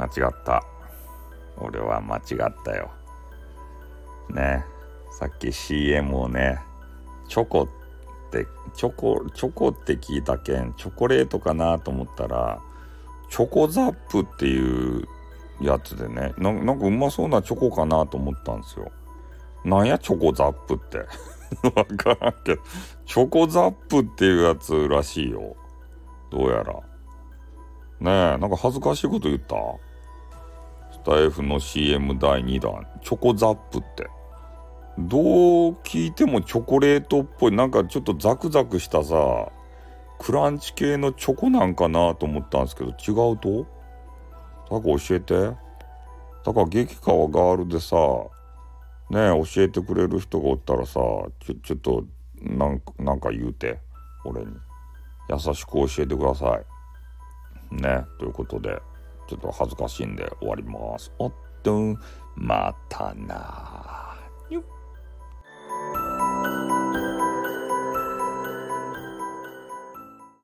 間違った。俺は間違ったよ。ね。さっき CM をねチョコってチョコチョコって聞いたけんチョコレートかなと思ったらチョコザップっていうやつでねなんかうまそうなチョコかなと思ったんですよ。なんやチョコザップって。わからんけどチョコザップっていうやつらしいよ。どうやら。ねえなんか恥ずかしいこと言った？スタイフの CM 第2弾チョコザップって。どう聞いてもチョコレートっぽい。なんかちょっとザクザクしたさクランチ系のチョコなんかなと思ったんですけど違うと？だか教えて。だから激川ガールでさね教えてくれる人がおったらさちょちょっとなんなんか言うて。俺に。優しく教えてください。ねということで。ちょっと恥ずかしいんで終わります。おっとまたなよっ